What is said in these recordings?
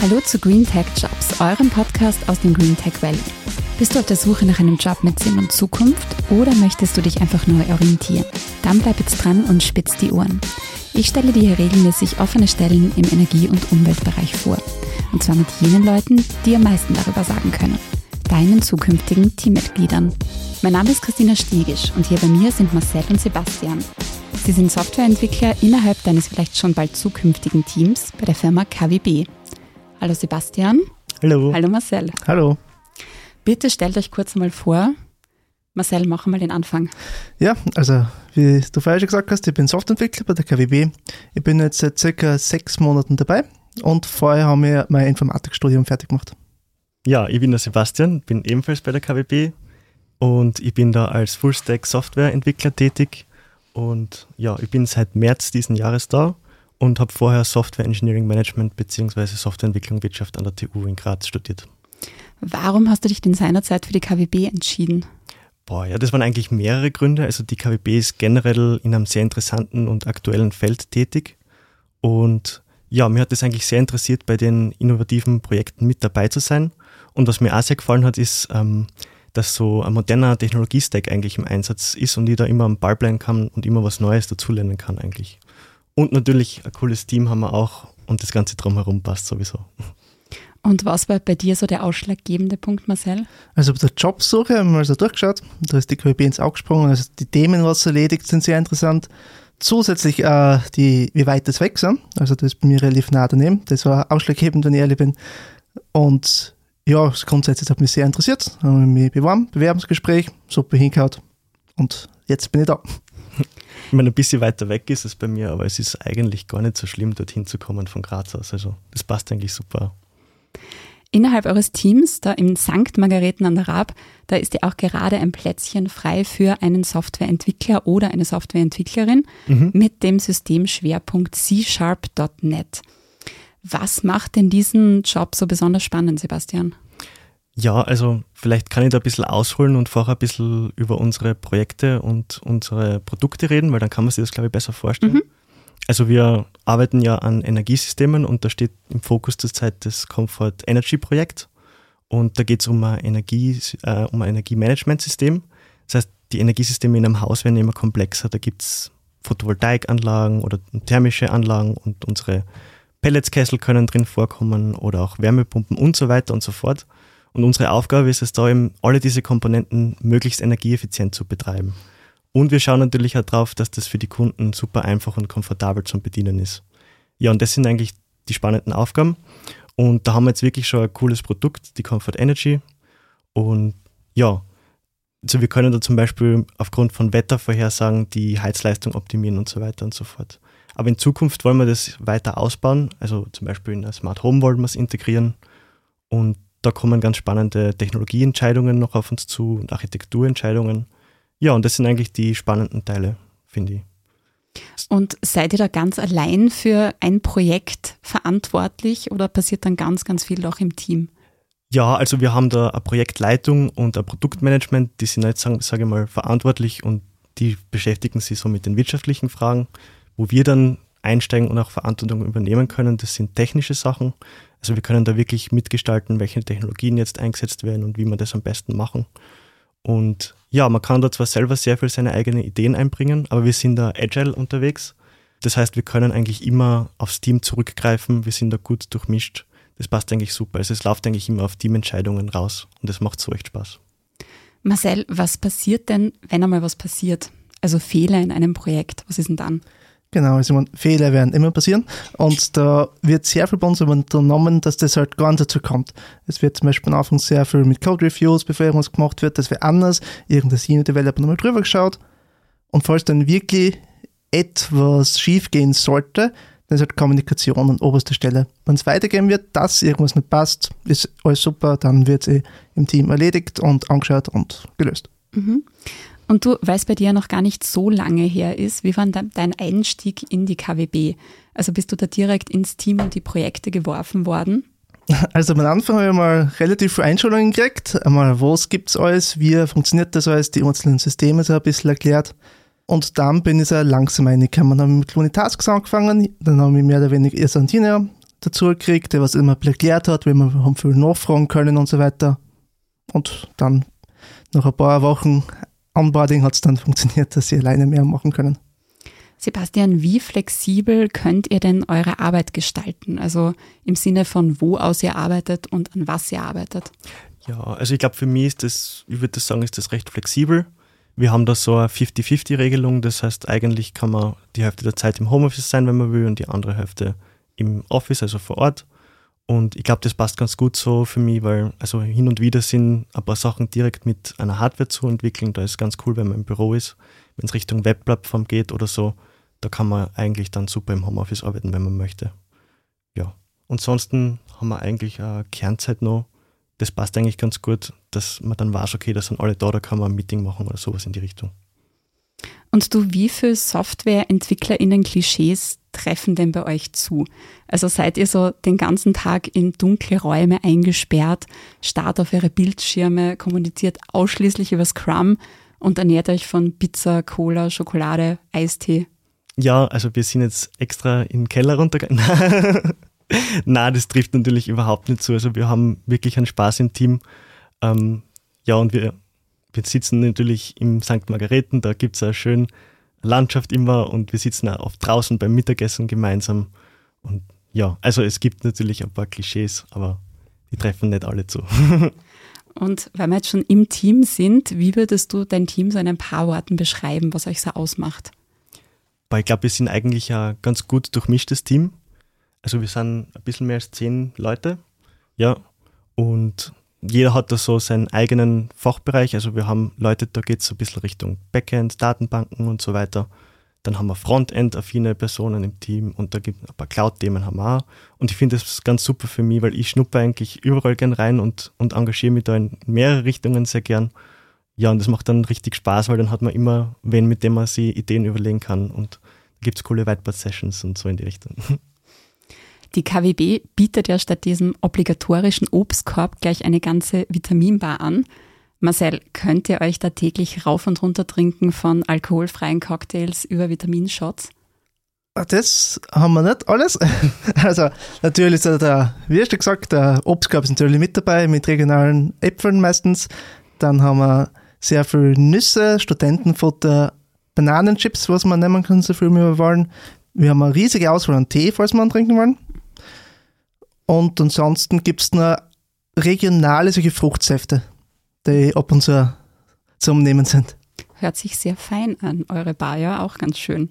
Hallo zu Green Tech Jobs, eurem Podcast aus dem Green Tech Valley. Bist du auf der Suche nach einem Job mit Sinn und Zukunft oder möchtest du dich einfach neu orientieren? Dann bleib jetzt dran und spitz die Ohren. Ich stelle dir hier regelmäßig offene Stellen im Energie- und Umweltbereich vor. Und zwar mit jenen Leuten, die am meisten darüber sagen können. Deinen zukünftigen Teammitgliedern. Mein Name ist Christina Stiegisch und hier bei mir sind Marcel und Sebastian. Sie sind Softwareentwickler innerhalb deines vielleicht schon bald zukünftigen Teams bei der Firma KWB. Hallo Sebastian. Hallo. Hallo Marcel. Hallo. Bitte stellt euch kurz mal vor. Marcel, mach mal den Anfang. Ja, also wie du vorher schon gesagt hast, ich bin Softwareentwickler bei der KWB. Ich bin jetzt seit circa sechs Monaten dabei und vorher haben wir mein Informatikstudium fertig gemacht. Ja, ich bin der Sebastian, bin ebenfalls bei der KWB und ich bin da als Fullstack Softwareentwickler tätig und ja, ich bin seit März diesen Jahres da und habe vorher Software Engineering Management bzw. Softwareentwicklung Wirtschaft an der TU in Graz studiert. Warum hast du dich denn seinerzeit für die KWB entschieden? Boah, ja, das waren eigentlich mehrere Gründe. Also die KWB ist generell in einem sehr interessanten und aktuellen Feld tätig. Und ja, mir hat es eigentlich sehr interessiert, bei den innovativen Projekten mit dabei zu sein. Und was mir auch sehr gefallen hat, ist, ähm, dass so ein moderner Technologiestack eigentlich im Einsatz ist und ich da immer am Ball bleiben kann und immer was Neues dazulernen kann eigentlich. Und natürlich ein cooles Team haben wir auch und das Ganze drumherum passt sowieso. Und was war bei dir so der ausschlaggebende Punkt, Marcel? Also bei der Jobsuche haben wir also durchgeschaut, da ist die KWB ins Auge gesprungen, also die Themen, was erledigt, sind sehr interessant. Zusätzlich äh, die, wie weit das weg sind, also das ist bei mir relativ nah daneben, das war ausschlaggebend, wenn ich ehrlich bin. Und ja, grundsätzlich hat mich sehr interessiert, habe mich beworben, Bewerbungsgespräch, super hingehauen und jetzt bin ich da. Ich meine, ein bisschen weiter weg ist es bei mir, aber es ist eigentlich gar nicht so schlimm, dorthin zu kommen von Graz aus. Also das passt eigentlich super. Innerhalb eures Teams, da im St. Margareten an der Raab, da ist ja auch gerade ein Plätzchen frei für einen Softwareentwickler oder eine Softwareentwicklerin mhm. mit dem Systemschwerpunkt C-Sharp.net. Was macht denn diesen Job so besonders spannend, Sebastian? Ja, also vielleicht kann ich da ein bisschen ausholen und vorher ein bisschen über unsere Projekte und unsere Produkte reden, weil dann kann man sich das, glaube ich, besser vorstellen. Mhm. Also wir arbeiten ja an Energiesystemen und da steht im Fokus der Zeit das Comfort Energy Projekt. Und da geht es um ein, Energie, äh, um ein Energiemanagementsystem. Das heißt, die Energiesysteme in einem Haus werden immer komplexer. Da gibt es Photovoltaikanlagen oder thermische Anlagen und unsere Pelletskessel können drin vorkommen oder auch Wärmepumpen und so weiter und so fort. Und unsere Aufgabe ist es da eben, alle diese Komponenten möglichst energieeffizient zu betreiben. Und wir schauen natürlich auch drauf, dass das für die Kunden super einfach und komfortabel zum Bedienen ist. Ja, und das sind eigentlich die spannenden Aufgaben. Und da haben wir jetzt wirklich schon ein cooles Produkt, die Comfort Energy. Und ja, also wir können da zum Beispiel aufgrund von Wettervorhersagen die Heizleistung optimieren und so weiter und so fort. Aber in Zukunft wollen wir das weiter ausbauen. Also zum Beispiel in der Smart Home wollen wir es integrieren. Und da kommen ganz spannende Technologieentscheidungen noch auf uns zu und Architekturentscheidungen. Ja, und das sind eigentlich die spannenden Teile, finde ich. Und seid ihr da ganz allein für ein Projekt verantwortlich oder passiert dann ganz, ganz viel auch im Team? Ja, also wir haben da eine Projektleitung und ein Produktmanagement, die sind jetzt, sage ich mal, verantwortlich und die beschäftigen sich so mit den wirtschaftlichen Fragen, wo wir dann einsteigen und auch Verantwortung übernehmen können. Das sind technische Sachen. Also wir können da wirklich mitgestalten, welche Technologien jetzt eingesetzt werden und wie wir das am besten machen. Und ja, man kann da zwar selber sehr viel seine eigenen Ideen einbringen, aber wir sind da agile unterwegs. Das heißt, wir können eigentlich immer aufs Team zurückgreifen, wir sind da gut durchmischt. Das passt eigentlich super. Also es läuft eigentlich immer auf Teamentscheidungen raus und das macht so echt Spaß. Marcel, was passiert denn, wenn einmal was passiert? Also Fehler in einem Projekt, was ist denn dann? Genau, also meine, Fehler werden immer passieren und da wird sehr viel bei uns unternommen, dass das halt gar nicht dazu kommt. Es wird zum Beispiel am Anfang sehr viel mit Code Reviews, bevor irgendwas gemacht wird, das wäre anders. Irgendein Senior Developer nochmal drüber geschaut und falls dann wirklich etwas schiefgehen sollte, dann ist halt Kommunikation an oberster Stelle. Wenn es weitergehen wird, dass irgendwas nicht passt, ist alles super, dann wird es eh im Team erledigt und angeschaut und gelöst. Mhm. Und du, weil es bei dir noch gar nicht so lange her ist, wie war dein Einstieg in die KWB? Also bist du da direkt ins Team und die Projekte geworfen worden? Also am Anfang habe ich mal relativ viele Einschulungen gekriegt. Einmal, was gibt es alles, wie funktioniert das alles, die einzelnen Systeme so ein bisschen erklärt. Und dann bin ich sehr langsam reingekommen. Dann habe ich mit Clone Tasks angefangen, dann habe ich mehr oder weniger Team dazu gekriegt, der was immer erklärt hat, wie wir viel nachfragen können und so weiter. Und dann nach ein paar Wochen Onboarding hat es dann funktioniert, dass sie alleine mehr machen können. Sebastian, wie flexibel könnt ihr denn eure Arbeit gestalten? Also im Sinne von wo aus ihr arbeitet und an was ihr arbeitet? Ja, also ich glaube, für mich ist das, ich würde sagen, ist das recht flexibel. Wir haben da so eine 50-50-Regelung, das heißt, eigentlich kann man die Hälfte der Zeit im Homeoffice sein, wenn man will, und die andere Hälfte im Office, also vor Ort. Und ich glaube, das passt ganz gut so für mich, weil also hin und wieder sind ein paar Sachen direkt mit einer Hardware zu entwickeln. Da ist ganz cool, wenn man im Büro ist. Wenn es Richtung Webplattform geht oder so, da kann man eigentlich dann super im Homeoffice arbeiten, wenn man möchte. Ja. Ansonsten haben wir eigentlich eine Kernzeit noch. Das passt eigentlich ganz gut, dass man dann weiß, okay, da sind alle da, da kann man ein Meeting machen oder sowas in die Richtung. Und du, wie viele SoftwareentwicklerInnen-Klischees treffen denn bei euch zu? Also seid ihr so den ganzen Tag in dunkle Räume eingesperrt, starrt auf eure Bildschirme, kommuniziert ausschließlich über Scrum und ernährt euch von Pizza, Cola, Schokolade, Eistee? Ja, also wir sind jetzt extra in den Keller runtergegangen. Nein, das trifft natürlich überhaupt nicht zu. Also wir haben wirklich einen Spaß im Team. Ähm, ja, und wir wir sitzen natürlich im St. Margareten, da gibt es eine schöne Landschaft immer und wir sitzen auch oft draußen beim Mittagessen gemeinsam. Und ja, also es gibt natürlich ein paar Klischees, aber die treffen nicht alle zu. Und weil wir jetzt schon im Team sind, wie würdest du dein Team so in ein paar Worten beschreiben, was euch so ausmacht? ich glaube, wir sind eigentlich ein ganz gut durchmischtes Team. Also wir sind ein bisschen mehr als zehn Leute. Ja. Und jeder hat da so seinen eigenen Fachbereich. Also wir haben Leute, da geht es so ein bisschen Richtung Backend, Datenbanken und so weiter. Dann haben wir Frontend-affine Personen im Team und da gibt es ein paar Cloud-Themen haben wir auch. Und ich finde das ganz super für mich, weil ich schnuppe eigentlich überall gern rein und, und engagiere mich da in mehrere Richtungen sehr gern. Ja, und das macht dann richtig Spaß, weil dann hat man immer wen, mit dem man sich Ideen überlegen kann und gibt es coole Whiteboard-Sessions und so in die Richtung. Die KWB bietet ja statt diesem obligatorischen Obstkorb gleich eine ganze Vitaminbar an. Marcel, könnt ihr euch da täglich rauf und runter trinken von alkoholfreien Cocktails über Vitaminshots? Ah, das haben wir nicht alles. Also natürlich ist der, wie hast du gesagt, der Obstkorb ist natürlich mit dabei, mit regionalen Äpfeln meistens. Dann haben wir sehr viel Nüsse, Studentenfutter, Bananenchips, was man nehmen kann, so viel wir wollen. Wir haben eine riesige Auswahl an Tee, falls wir einen trinken wollen. Und ansonsten gibt es noch regionale solche Fruchtsäfte, die ab und zu zum Nehmen sind. Hört sich sehr fein an, eure Bar, ja, auch ganz schön.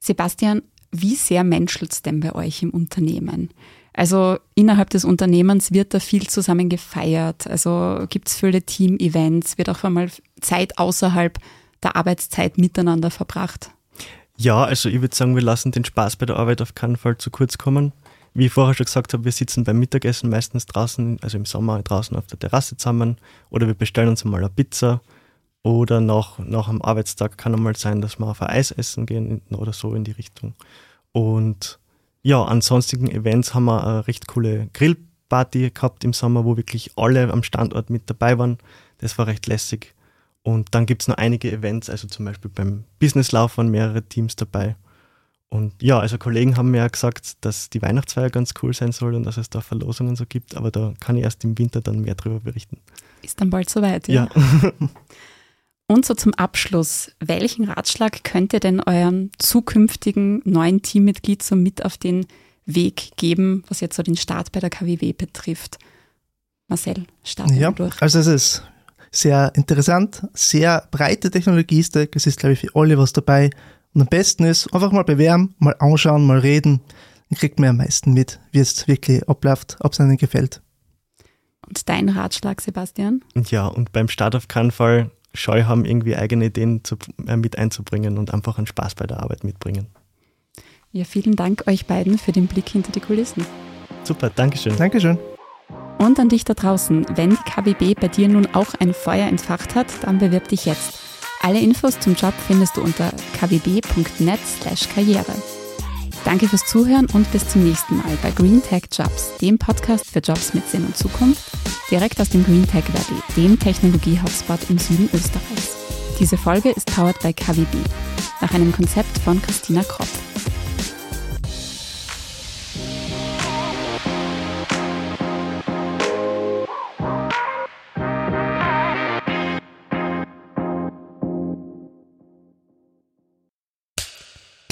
Sebastian, wie sehr menschelt es denn bei euch im Unternehmen? Also innerhalb des Unternehmens wird da viel zusammen gefeiert. Also gibt es viele Team-Events, wird auch einmal Zeit außerhalb der Arbeitszeit miteinander verbracht. Ja, also ich würde sagen, wir lassen den Spaß bei der Arbeit auf keinen Fall zu kurz kommen wie ich vorher schon gesagt habe, wir sitzen beim Mittagessen meistens draußen, also im Sommer draußen auf der Terrasse zusammen oder wir bestellen uns mal eine Pizza oder nach, nach einem Arbeitstag kann einmal sein, dass wir auf ein Eis essen gehen oder so in die Richtung. Und ja, an sonstigen Events haben wir eine recht coole Grillparty gehabt im Sommer, wo wirklich alle am Standort mit dabei waren. Das war recht lässig. Und dann gibt es noch einige Events, also zum Beispiel beim Businesslauf waren mehrere Teams dabei. Und ja, also Kollegen haben mir ja gesagt, dass die Weihnachtsfeier ganz cool sein soll und dass es da Verlosungen so gibt, aber da kann ich erst im Winter dann mehr darüber berichten. Ist dann bald soweit, ja. ja. und so zum Abschluss, welchen Ratschlag könnt ihr denn eurem zukünftigen neuen Teammitglied so mit auf den Weg geben, was jetzt so den Start bei der KWW betrifft? Marcel, starten ja, durch. Also es ist sehr interessant, sehr breite Technologie-Stack, es ist glaube ich für alle was dabei und am besten ist, einfach mal bewerben, mal anschauen, mal reden. Dann kriegt man am meisten mit, wie es wirklich abläuft, ob es einem gefällt. Und dein Ratschlag, Sebastian? Ja, und beim Start auf keinen Fall scheu haben, irgendwie eigene Ideen zu, äh, mit einzubringen und einfach einen Spaß bei der Arbeit mitbringen. Ja, vielen Dank euch beiden für den Blick hinter die Kulissen. Super, Dankeschön. Dankeschön. Und an dich da draußen, wenn die KBB bei dir nun auch ein Feuer entfacht hat, dann bewirb dich jetzt. Alle Infos zum Job findest du unter kwb.net/karriere. Danke fürs Zuhören und bis zum nächsten Mal bei Green Tech Jobs, dem Podcast für Jobs mit Sinn und Zukunft, direkt aus dem Green Tech Valley, dem Technologie-Hotspot im Süden Österreichs. Diese Folge ist powered by KWB, nach einem Konzept von Christina Kropp.